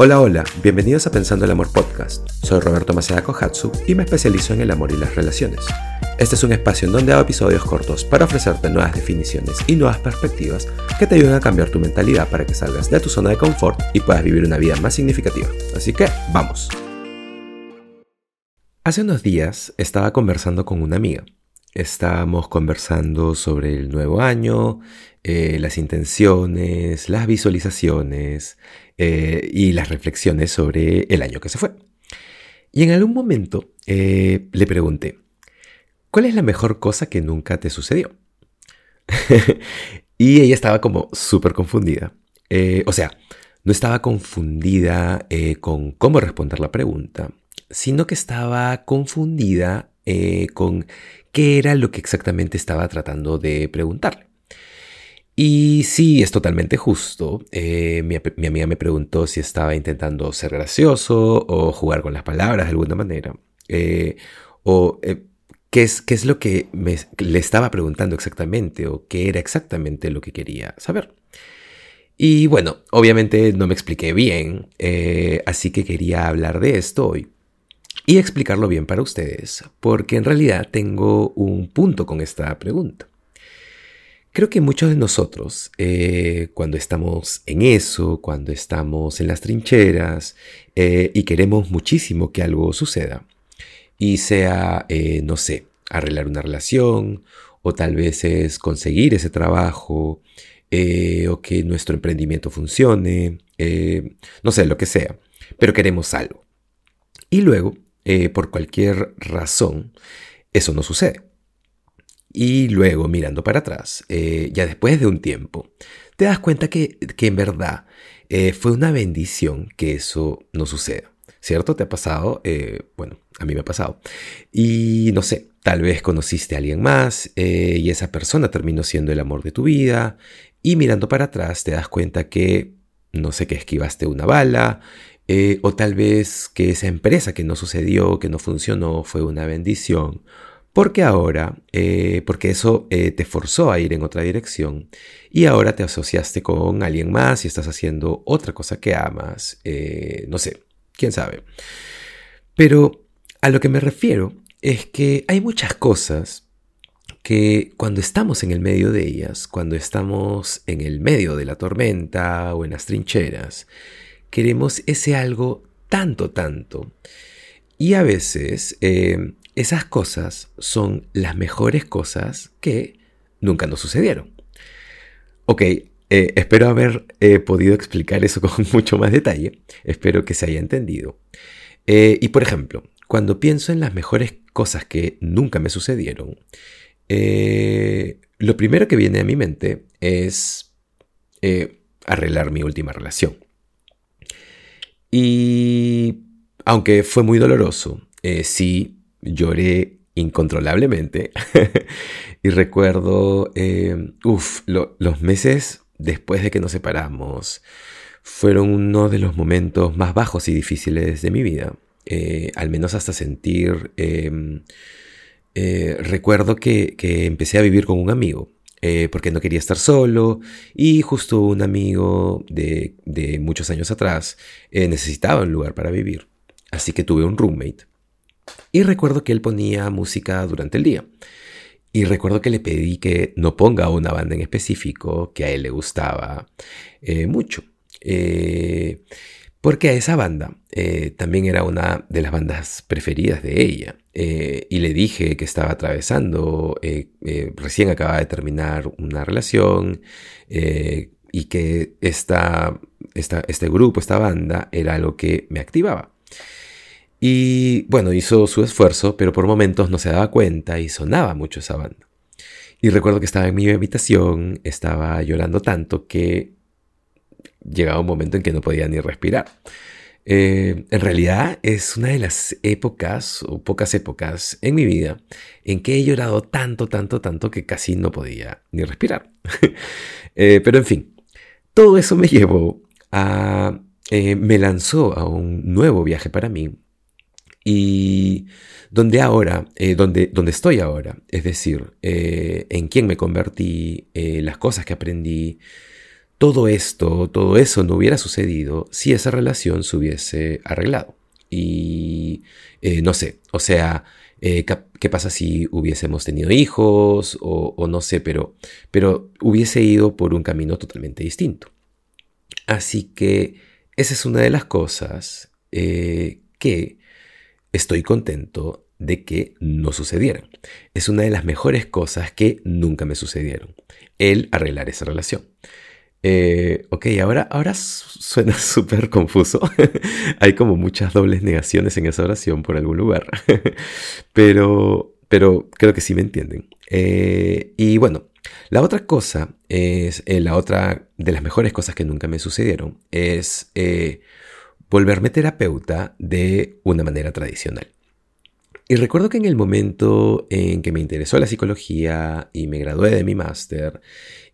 Hola, hola, bienvenidos a Pensando el Amor Podcast. Soy Roberto Maceda Kohatsu y me especializo en el amor y las relaciones. Este es un espacio en donde hago episodios cortos para ofrecerte nuevas definiciones y nuevas perspectivas que te ayuden a cambiar tu mentalidad para que salgas de tu zona de confort y puedas vivir una vida más significativa. Así que, vamos. Hace unos días estaba conversando con una amiga. Estábamos conversando sobre el nuevo año, eh, las intenciones, las visualizaciones, eh, y las reflexiones sobre el año que se fue. Y en algún momento eh, le pregunté, ¿cuál es la mejor cosa que nunca te sucedió? y ella estaba como súper confundida. O sea, no estaba confundida con cómo responder la pregunta, sino que estaba confundida con qué era lo que exactamente estaba tratando de preguntarle. Y sí, es totalmente justo. Eh, mi, amiga me preguntó si estaba intentando ser gracioso o jugar con las palabras de alguna manera. Eh, o eh, qué, es, qué es lo que le estaba preguntando exactamente o qué era exactamente lo que quería saber. Y bueno, obviamente no me expliqué bien, así que quería hablar de esto hoy y explicarlo bien para ustedes, porque en realidad tengo un punto con esta pregunta. Creo que muchos de nosotros, eh, cuando estamos en eso, cuando estamos en las trincheras eh, y queremos muchísimo que algo suceda, y sea, eh, no sé, arreglar una relación, o tal vez es conseguir ese trabajo, o que nuestro emprendimiento funcione, no sé, lo que sea, pero queremos algo. Y luego, por cualquier razón, eso no sucede. Y luego, mirando para atrás, eh, ya después de un tiempo, te das cuenta que, en verdad eh, fue una bendición que eso no suceda. ¿Cierto? ¿Te ha pasado? Eh, bueno, a mí me ha pasado. Y no sé, tal vez conociste a alguien más y esa persona terminó siendo el amor de tu vida. Y mirando para atrás te das cuenta que, no sé, que esquivaste una bala. O tal vez que esa empresa que no sucedió, que no funcionó, fue una bendición porque ahora, eh, porque eso eh, te forzó a ir en otra dirección y ahora te asociaste con alguien más y estás haciendo otra cosa que amas, eh, no sé, quién sabe. Pero a lo que me refiero es que hay muchas cosas que cuando estamos en el medio de ellas, cuando estamos en el medio de la tormenta o en las trincheras, queremos ese algo tanto, tanto. Y a veces esas cosas son las mejores cosas que nunca nos sucedieron. Ok, eh, espero haber eh, podido explicar eso con mucho más detalle. Espero que se haya entendido. Eh, y por ejemplo, cuando pienso en las mejores cosas que nunca me sucedieron, lo primero que viene a mi mente es arreglar mi última relación. Y aunque fue muy doloroso, sí lloré incontrolablemente. y recuerdo, eh, los meses después de que nos separamos fueron uno de los momentos más bajos y difíciles de mi vida. Eh, al menos hasta sentir... Em, eh, recuerdo que, empecé a vivir con un amigo. Porque no quería estar solo y justo un amigo de, muchos años atrás necesitaba un lugar para vivir. Así que tuve un roommate y recuerdo que él ponía música durante el día. Y recuerdo que le pedí que no ponga una banda en específico que a él le gustaba eh, mucho. Eh, porque a esa banda eh, también era una de las bandas preferidas de ella. y le dije que estaba atravesando, recién acababa de terminar una relación y que esta, este grupo, esta banda, era algo que me activaba. Y bueno, hizo su esfuerzo, pero por momentos no se daba cuenta y sonaba mucho esa banda. Y recuerdo que estaba en mi habitación, estaba llorando tanto que llegaba un momento en que no podía ni respirar. Eh, en realidad es una de las épocas, o pocas épocas en mi vida, en que he llorado tanto, tanto, tanto que casi no podía ni respirar. Eh, pero en fin, todo eso me llevó a... Eh, me lanzó a un nuevo viaje para mí, y donde ahora, donde, donde estoy ahora, es decir, en quién me convertí, las cosas que aprendí, todo esto, todo eso no hubiera sucedido si esa relación se hubiese arreglado. Y eh, no sé, o sea, eh, ¿qué pasa si hubiésemos tenido hijos? O, no sé, pero, pero hubiese ido por un camino totalmente distinto. Así que esa es una de las cosas eh, que estoy contento de que no sucedieran. Es una de las mejores cosas que nunca me sucedieron, el arreglar esa relación. Eh, ok, ahora, ahora suena súper confuso. Hay como muchas dobles negaciones en esa oración por algún lugar. pero, pero creo que sí me entienden. Eh, y bueno, la otra cosa es, eh, la otra de las mejores cosas que nunca me sucedieron es volverme terapeuta de una manera tradicional. Y recuerdo que en el momento en que me interesó la psicología y me gradué de mi máster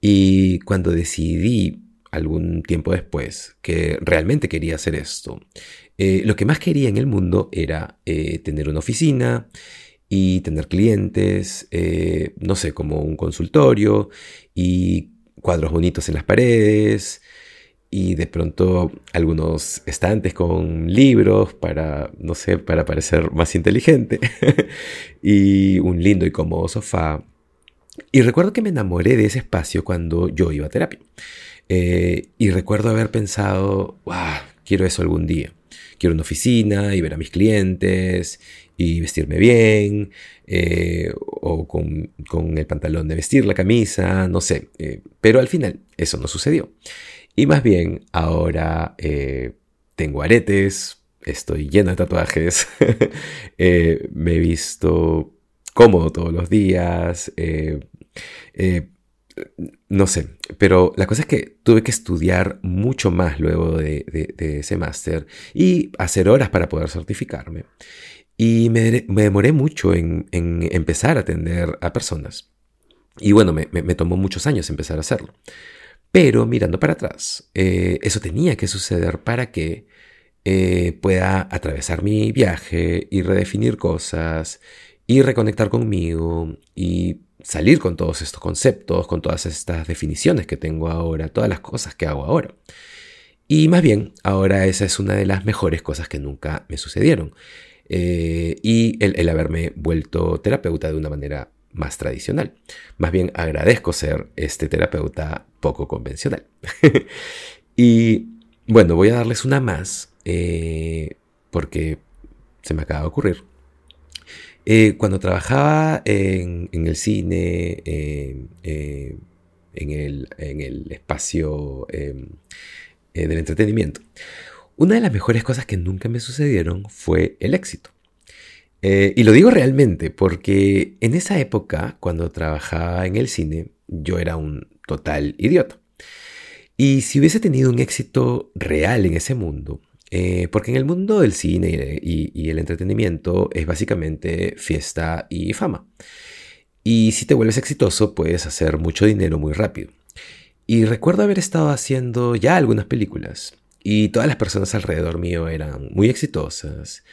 y cuando decidí algún tiempo después que realmente quería hacer esto, eh, lo que más quería en el mundo era eh, tener una oficina y tener clientes, eh, no sé, como un consultorio y cuadros bonitos en las paredes y de pronto algunos estantes con libros para, no sé, para parecer más inteligente y un lindo y cómodo sofá y recuerdo que me enamoré de ese espacio cuando yo iba a terapia. Eh, y recuerdo haber pensado, wow, quiero eso algún día. Quiero una oficina y ver a mis clientes y vestirme bien, eh, o con, el pantalón de vestir, la camisa, no sé. Eh, pero al final eso no sucedió. Y más bien ahora tengo aretes, estoy lleno de tatuajes, me he visto cómodo todos los días. Eh, no sé, pero la cosa es que tuve que estudiar mucho más luego de, ese máster y hacer horas para poder certificarme. Y me, demoré mucho en, empezar a atender a personas. Y bueno, me, tomó muchos años empezar a hacerlo. Pero mirando para atrás, eh, eso tenía que suceder para que pueda atravesar mi viaje y redefinir cosas y reconectar conmigo y salir con todos estos conceptos, con todas estas definiciones que tengo ahora, todas las cosas que hago ahora. Y más bien, ahora esa es una de las mejores cosas que nunca me sucedieron. Eh, y el, haberme vuelto terapeuta de una manera más tradicional. Más bien agradezco ser este terapeuta poco convencional. y bueno, voy a darles una más eh, porque se me acaba de ocurrir. Eh, cuando trabajaba en, el cine, eh, eh, en, el, espacio em, del entretenimiento, una de las mejores cosas que nunca me sucedieron fue el éxito. y lo digo realmente porque en esa época, cuando trabajaba en el cine, yo era un total idiota. Y si hubiese tenido un éxito real en ese mundo, eh, porque en el mundo del cine y, el entretenimiento es básicamente fiesta y fama. Y si te vuelves exitoso, puedes hacer mucho dinero muy rápido. Y recuerdo haber estado haciendo ya algunas películas y todas las personas alrededor mío eran muy exitosas.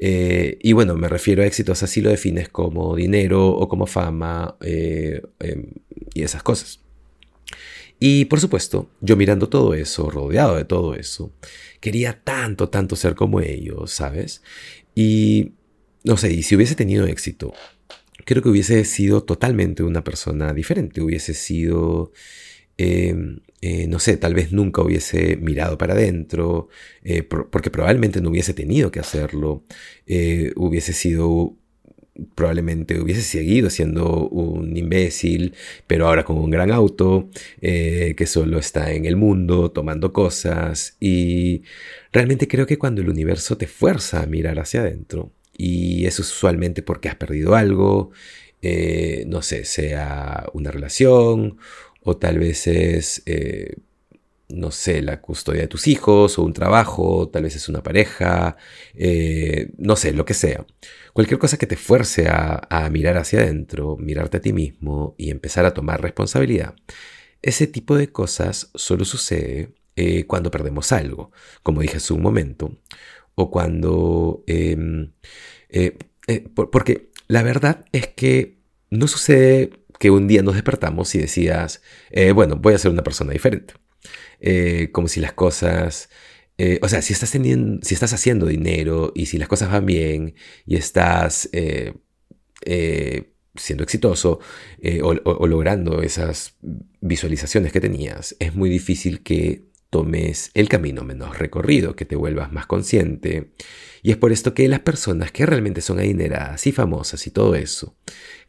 Eh, y bueno, me refiero a exitosas si lo defines como dinero o como fama eh, em, y esas cosas. Y por supuesto, yo mirando todo eso, rodeado de todo eso, quería tanto, tanto ser como ellos, ¿sabes? Y no sé, y si hubiese tenido éxito, creo que hubiese sido totalmente una persona diferente, hubiese sido, em, eh, no sé, tal vez nunca hubiese mirado para adentro, eh, porque probablemente no hubiese tenido que hacerlo, eh, hubiese sido probablemente hubiese seguido siendo un imbécil, pero ahora con un gran auto, eh, que solo está en el mundo tomando cosas. Y realmente creo que cuando el universo te fuerza a mirar hacia adentro, y eso es usualmente porque has perdido algo, eh, no sé, sea una relación, o tal vez es... Eh, no sé, la custodia de tus hijos o un trabajo, tal vez es una pareja, no sé, lo que sea. Cualquier cosa que te fuerce a, mirar hacia adentro, mirarte a ti mismo y empezar a tomar responsabilidad. Ese tipo de cosas solo sucede eh, cuando perdemos algo, como dije hace un momento, o cuando... Em, eh, eh, porque la verdad es que no sucede que un día nos despertamos y decías, bueno, voy a ser una persona diferente. Eh, como si las cosas... Eh, o sea, si estás, teniendo, si estás haciendo dinero y si las cosas van bien y estás eh, siendo exitoso o logrando esas visualizaciones que tenías, es muy difícil que tomes el camino menos recorrido, que te vuelvas más consciente. Y es por esto que las personas que realmente son adineradas y famosas y todo eso,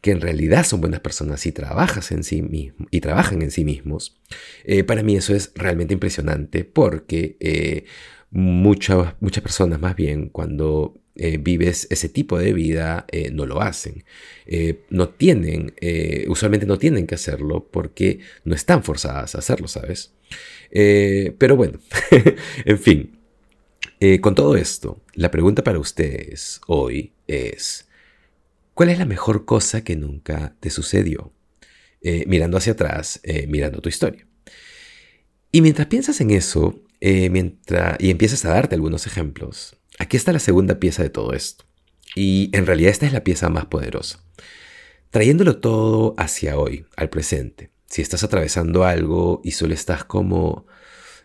que en realidad son buenas personas y, trabajas en sí y trabajan en sí mismos, eh, para mí eso es realmente impresionante porque eh, muchas personas más bien cuando eh, vives ese tipo de vida, no lo hacen. no tienen, usualmente no tienen que hacerlo porque no están forzadas a hacerlo, ¿sabes? Eh, pero bueno, en fin, eh, con todo esto, la pregunta para ustedes hoy es, ¿cuál es la mejor cosa que nunca te sucedió? Eh, mirando hacia atrás, mirando tu historia. Y mientras piensas en eso, mientras, y empiezas a darte algunos ejemplos, aquí está la segunda pieza de todo esto. Y en realidad esta es la pieza más poderosa. Trayéndolo todo hacia hoy, al presente si estás atravesando algo y solo estás como,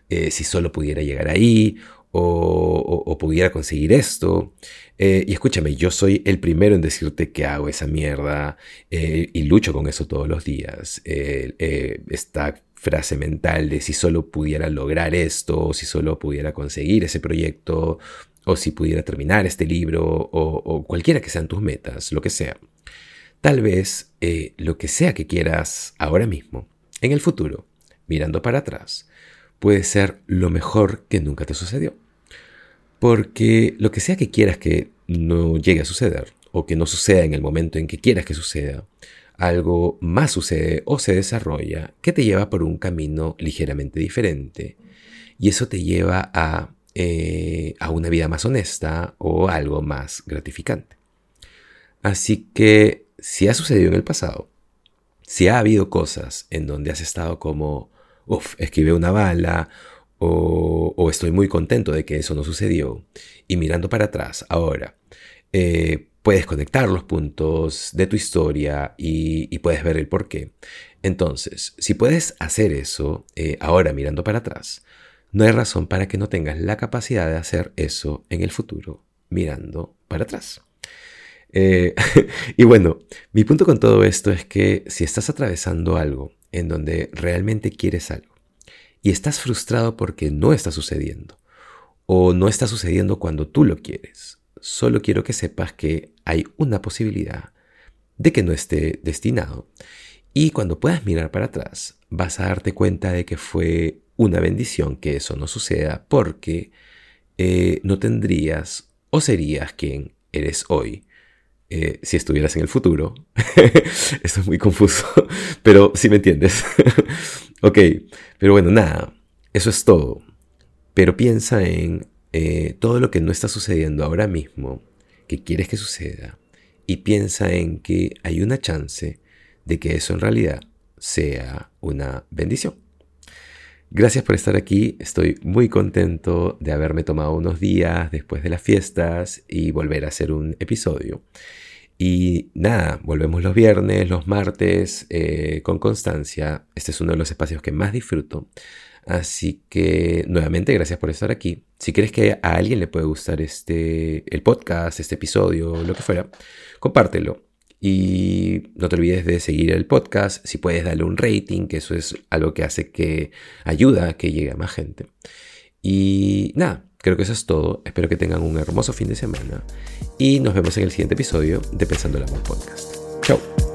eh, si solo pudiera llegar ahí o, pudiera conseguir esto. Eh, y escúchame, yo soy el primero en decirte que hago esa mierda eh, y lucho con eso todos los días. esta frase mental de si solo pudiera lograr esto, si solo pudiera conseguir ese proyecto, o si pudiera terminar este libro, o cualquiera que sean tus metas, lo que sea. Tal vez eh, lo que sea que quieras ahora mismo, en el futuro, mirando para atrás, puede ser lo mejor que nunca te sucedió. Porque lo que sea que quieras que no llegue a suceder, o que no suceda en el momento en que quieras que suceda, algo más sucede o se desarrolla que te lleva por un camino ligeramente diferente. Y eso te lleva a, eh, a una vida más honesta o algo más gratificante. Así que si ha sucedido en el pasado, si ha habido cosas en donde has estado como, uff, esquivé una bala, o, estoy muy contento de que eso no sucedió, y mirando para atrás, ahora, eh, puedes conectar los puntos de tu historia y, puedes ver el por qué. Entonces, si puedes hacer eso eh, ahora mirando para atrás, no hay razón para que no tengas la capacidad de hacer eso en el futuro mirando para atrás. Eh, y bueno, mi punto con todo esto es que si estás atravesando algo en donde realmente quieres algo y estás frustrado porque no está sucediendo o no está sucediendo cuando tú lo quieres, solo quiero que sepas que hay una posibilidad de que no esté destinado. Y cuando puedas mirar para atrás, vas a darte cuenta de que fue una bendición que eso no suceda porque eh, no tendrías o serías quien eres hoy eh, si estuvieras en el futuro. Esto es muy confuso, pero si me entiendes. ok, pero bueno, nada, eso es todo. Pero piensa en eh, todo lo que no está sucediendo ahora mismo, que quieres que suceda, y piensa en que hay una chance de que eso en realidad sea una bendición. Gracias por estar aquí, estoy muy contento de haberme tomado unos días después de las fiestas y volver a hacer un episodio. Y nada, volvemos los viernes, los martes, eh, con constancia. Este es uno de los espacios que más disfruto. Así que nuevamente gracias por estar aquí. Si crees que a alguien le puede gustar este, el podcast, este episodio, lo que fuera, compártelo. Y no te olvides de seguir el podcast. Si puedes darle un rating, que eso es algo que hace que ayuda a que llegue a más gente. Y nada, Creo que eso es todo. Espero que tengan un hermoso fin de semana. Y nos vemos en el siguiente episodio de Pensando el Amor Podcast. Chao.